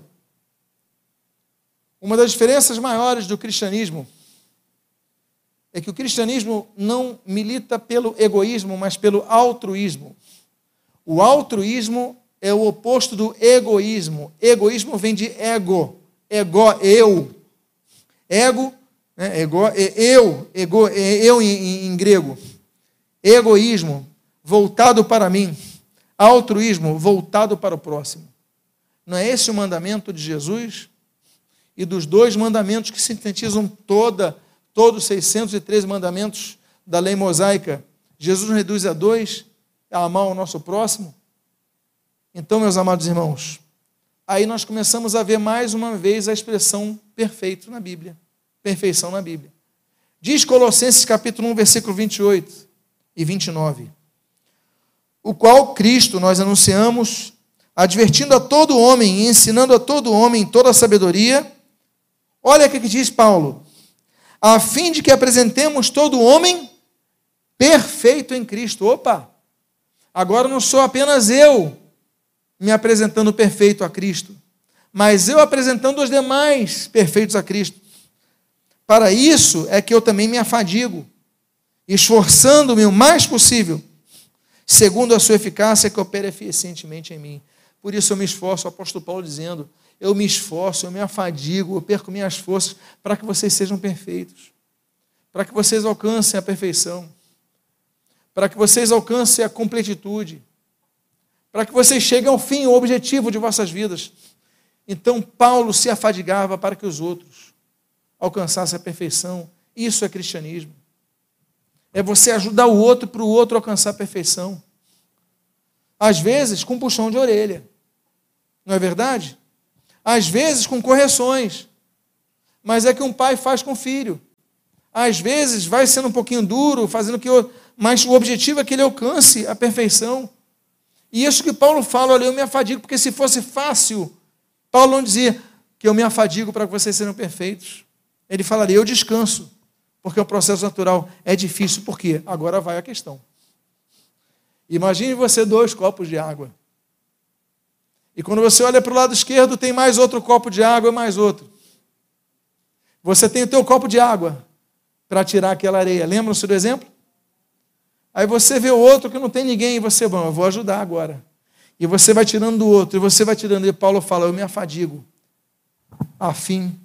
uma das diferenças maiores do cristianismo é que o cristianismo não milita pelo egoísmo, mas pelo altruísmo. O altruísmo é o oposto do egoísmo. Egoísmo vem de ego, ego, eu. Ego, né, ego, eu, ego, eu em, em grego. Egoísmo, voltado para mim. Altruísmo, voltado para o próximo. Não é esse o mandamento de Jesus? E dos dois mandamentos que sintetizam toda todos os 613 mandamentos da lei mosaica, Jesus reduz a dois, a amar o nosso próximo. Então, meus amados irmãos, aí nós começamos a ver mais uma vez a expressão perfeito na Bíblia, perfeição na Bíblia. Diz Colossenses capítulo 1, versículo 28 e 29. O qual Cristo nós anunciamos, advertindo a todo homem e ensinando a todo homem toda a sabedoria. Olha o que diz Paulo: a fim de que apresentemos todo homem perfeito em Cristo. Opa! Agora não sou apenas eu me apresentando perfeito a Cristo, mas eu apresentando os demais perfeitos a Cristo. Para isso é que eu também me afadigo, esforçando-me o mais possível, segundo a sua eficácia que opera eficientemente em mim. Por isso eu me esforço, o apóstolo Paulo dizendo: eu me esforço, eu me afadigo, eu perco minhas forças para que vocês sejam perfeitos, para que vocês alcancem a perfeição, para que vocês alcancem a completitude, para que vocês cheguem ao fim, ao objetivo de vossas vidas. Então, Paulo se afadigava para que os outros alcançassem a perfeição. Isso é cristianismo. É você ajudar o outro para o outro alcançar a perfeição. Às vezes, com puxão de orelha. Não é verdade? Às vezes com correções, mas é que um pai faz com o filho. Às vezes vai sendo um pouquinho duro, fazendo que eu, mas o objetivo é que ele alcance a perfeição. E isso que Paulo fala, olha, eu me afadigo, porque se fosse fácil, Paulo não dizia que eu me afadigo para que vocês sejam perfeitos. Ele falaria, eu descanso, porque o processo natural é difícil, porque agora vai a questão. Imagine você dois copos de água. E quando você olha para o lado esquerdo, tem mais outro copo de água mais outro. Você tem o teu copo de água para tirar aquela areia. Lembram-se do exemplo? Aí você vê o outro que não tem ninguém e você, bom, eu vou ajudar agora. E você vai tirando do outro, e você vai tirando. E Paulo fala, eu me afadigo, a fim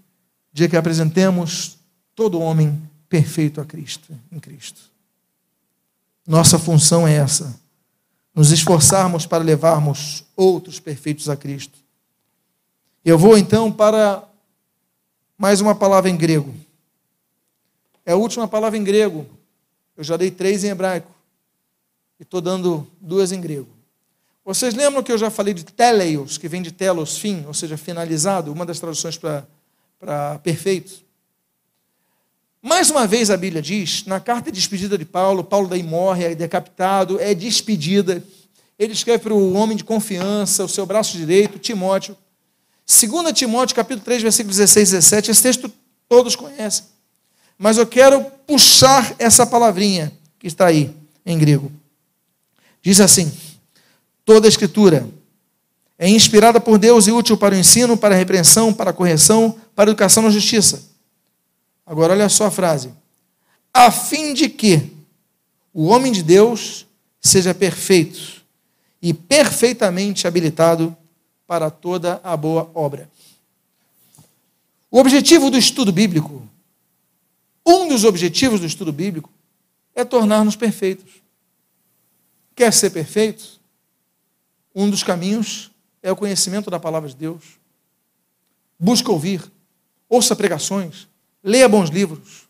de que apresentemos todo homem perfeito a Cristo, em Cristo. Nossa função é essa, nos esforçarmos para levarmos outros perfeitos a Cristo. Eu vou então para mais uma palavra em grego. É a última palavra em grego. Eu já dei três em hebraico. E estou dando duas em grego. Vocês lembram que eu já falei de teleios, que vem de telos, fim, ou seja, finalizado, uma das traduções para perfeito. Mais uma vez a Bíblia diz, na carta de despedida de Paulo, Paulo daí morre, é decapitado, é despedida. Ele escreve para o homem de confiança, o seu braço direito, Timóteo. 2 Timóteo, capítulo 3, versículos 16 e 17, esse texto todos conhecem. Mas eu quero puxar essa palavrinha que está aí, em grego. Diz assim: toda a escritura é inspirada por Deus e útil para o ensino, para a repreensão, para a correção, para a educação na justiça. Agora olha só a frase. A fim de que o homem de Deus seja perfeito e perfeitamente habilitado para toda a boa obra. O objetivo do estudo bíblico, um dos objetivos do estudo bíblico, é tornar-nos perfeitos. Quer ser perfeito? Um dos caminhos é o conhecimento da palavra de Deus. Busca ouvir, ouça pregações, leia bons livros,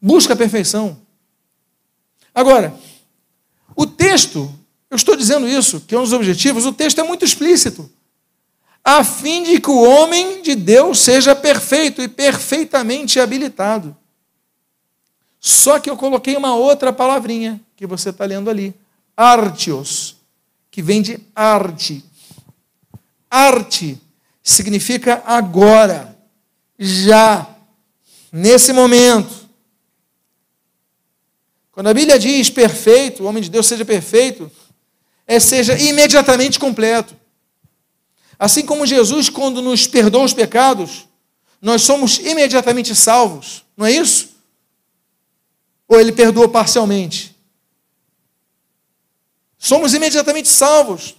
busca a perfeição. Agora, o texto, eu estou dizendo isso, que é um dos objetivos, o texto é muito explícito a fim de que o homem de Deus seja perfeito e perfeitamente habilitado. Só que eu coloquei uma outra palavrinha que você está lendo ali, artios, que vem de arte. Arte significa agora, já, nesse momento. Quando a Bíblia diz perfeito, o homem de Deus seja perfeito, é seja imediatamente completo. Assim como Jesus, quando nos perdoa os pecados, nós somos imediatamente salvos, não é isso? Ou ele perdoa parcialmente? Somos imediatamente salvos.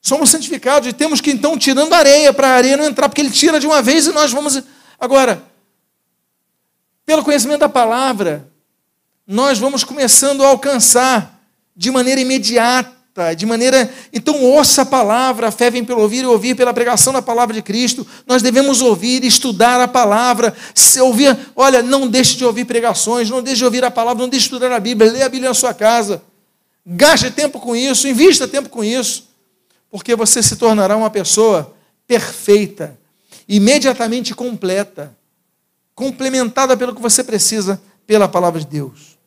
Somos santificados e temos que então tirando areia para a areia não entrar, porque ele tira de uma vez e nós vamos. Agora, pelo conhecimento da palavra, nós vamos começando a alcançar de maneira imediata de maneira. Então, ouça a palavra, a fé vem pelo ouvir e ouvir pela pregação da palavra de Cristo. Nós devemos ouvir, estudar a palavra, se ouvir. Olha, não deixe de ouvir pregações, não deixe de ouvir a palavra, não deixe de estudar a Bíblia, leia a Bíblia na sua casa. Gaste tempo com isso, invista tempo com isso, porque você se tornará uma pessoa perfeita, imediatamente completa, complementada pelo que você precisa pela palavra de Deus.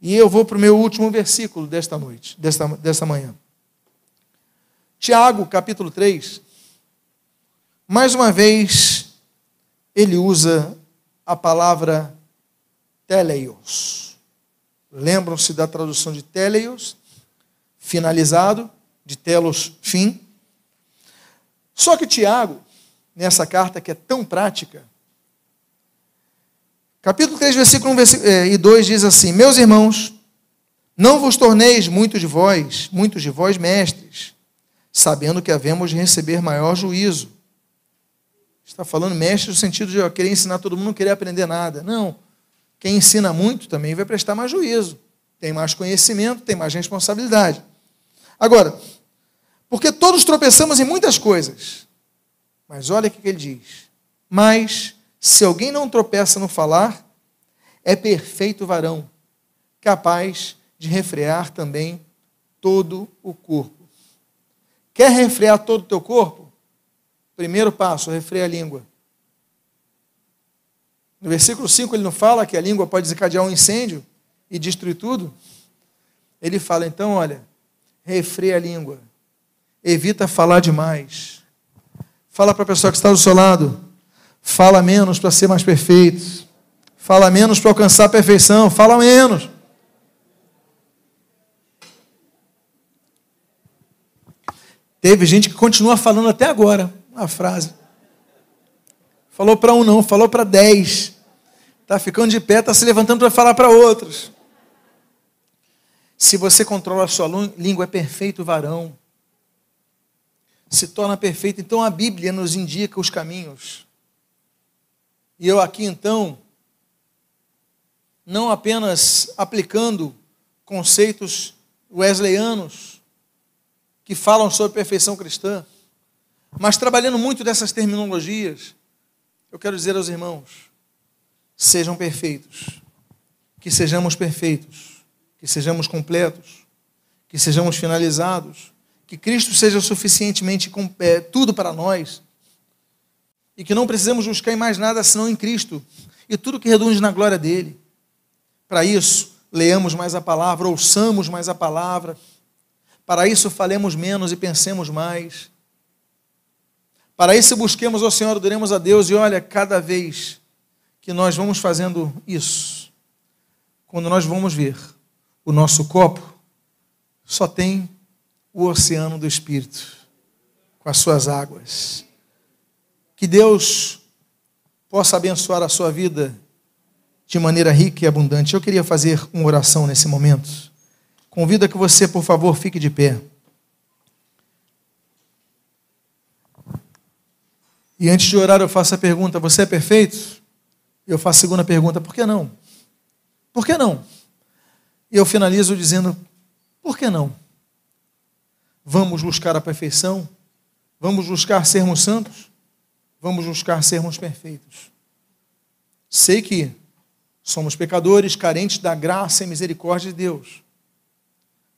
E eu vou para o meu último versículo desta noite, desta, desta manhã. Tiago, capítulo 3. Mais uma vez, ele usa a palavra teleios. Lembram-se da tradução de teleios? Finalizado, de telos, fim. Só que Tiago, nessa carta que é tão prática, Capítulo 3, versículo 1 eh, e 2 diz assim: Meus irmãos, não vos torneis muitos de vós, muitos de vós mestres, sabendo que havemos de receber maior juízo. Está falando mestre no sentido de querer ensinar todo mundo, não querer aprender nada. Não. Quem ensina muito também vai prestar mais juízo. Tem mais conhecimento, tem mais responsabilidade. Agora, porque todos tropeçamos em muitas coisas. Mas olha o que ele diz. Mas se alguém não tropeça no falar, é perfeito varão, capaz de refrear também todo o corpo. Quer refrear todo o teu corpo? Primeiro passo, refreia a língua. No versículo 5 ele não fala que a língua pode desencadear um incêndio e destruir tudo? Ele fala, então, olha, refreia a língua. Evita falar demais. Fala para a pessoa que está do seu lado, Fala menos para ser mais perfeito. Fala menos para alcançar a perfeição. Fala menos. Teve gente que continua falando até agora a frase. Falou para um não, falou para dez. Está ficando de pé, está se levantando para falar para outros. Se você controla a sua língua, é perfeito varão. Se torna perfeito. Então a Bíblia nos indica os caminhos. E eu aqui então, não apenas aplicando conceitos wesleyanos que falam sobre perfeição cristã, mas trabalhando muito dessas terminologias, eu quero dizer aos irmãos: sejam perfeitos, que sejamos perfeitos, que sejamos completos, que sejamos finalizados, que Cristo seja suficientemente é, tudo para nós e que não precisamos buscar em mais nada senão em Cristo e tudo que redunde na glória dele. Para isso, leamos mais a palavra, ouçamos mais a palavra. Para isso, falemos menos e pensemos mais. Para isso, busquemos ao Senhor, adoremos a Deus e olha, cada vez que nós vamos fazendo isso, quando nós vamos ver o nosso copo, só tem o oceano do Espírito, com as suas águas. Que Deus possa abençoar a sua vida de maneira rica e abundante. Eu queria fazer uma oração nesse momento. Convido a que você, por favor, fique de pé. E antes de orar, eu faço a pergunta: Você é perfeito? Eu faço a segunda pergunta: Por que não? Por que não? E eu finalizo dizendo: Por que não? Vamos buscar a perfeição? Vamos buscar sermos santos? Vamos buscar sermos perfeitos. Sei que somos pecadores, carentes da graça e misericórdia de Deus,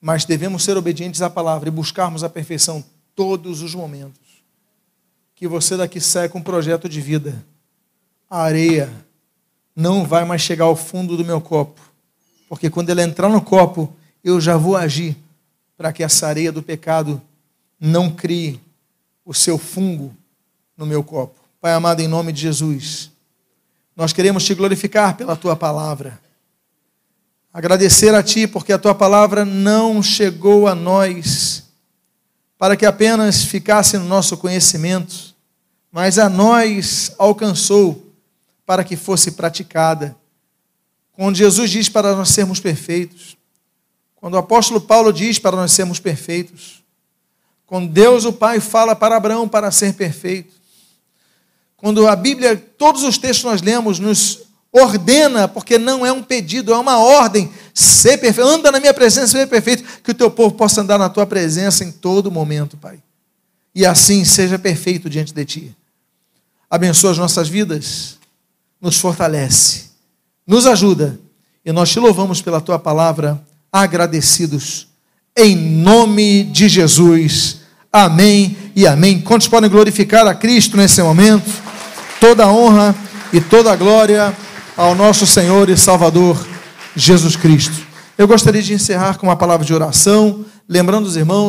mas devemos ser obedientes à palavra e buscarmos a perfeição todos os momentos. Que você daqui saia com um projeto de vida. A areia não vai mais chegar ao fundo do meu copo, porque quando ela entrar no copo, eu já vou agir para que essa areia do pecado não crie o seu fungo no meu copo. Pai amado, em nome de Jesus, nós queremos te glorificar pela tua palavra. Agradecer a ti porque a tua palavra não chegou a nós para que apenas ficasse no nosso conhecimento, mas a nós alcançou para que fosse praticada. Quando Jesus diz para nós sermos perfeitos, quando o apóstolo Paulo diz para nós sermos perfeitos, quando Deus o Pai fala para Abraão para ser perfeito, quando a Bíblia, todos os textos que nós lemos, nos ordena, porque não é um pedido, é uma ordem, ser perfeito, anda na minha presença, ser perfeito, que o teu povo possa andar na tua presença em todo momento, Pai. E assim seja perfeito diante de ti. Abençoa as nossas vidas, nos fortalece, nos ajuda, e nós te louvamos pela tua palavra agradecidos. Em nome de Jesus. Amém e amém. Quantos podem glorificar a Cristo nesse momento? Toda a honra e toda a glória ao nosso Senhor e Salvador Jesus Cristo. Eu gostaria de encerrar com uma palavra de oração, lembrando os irmãos.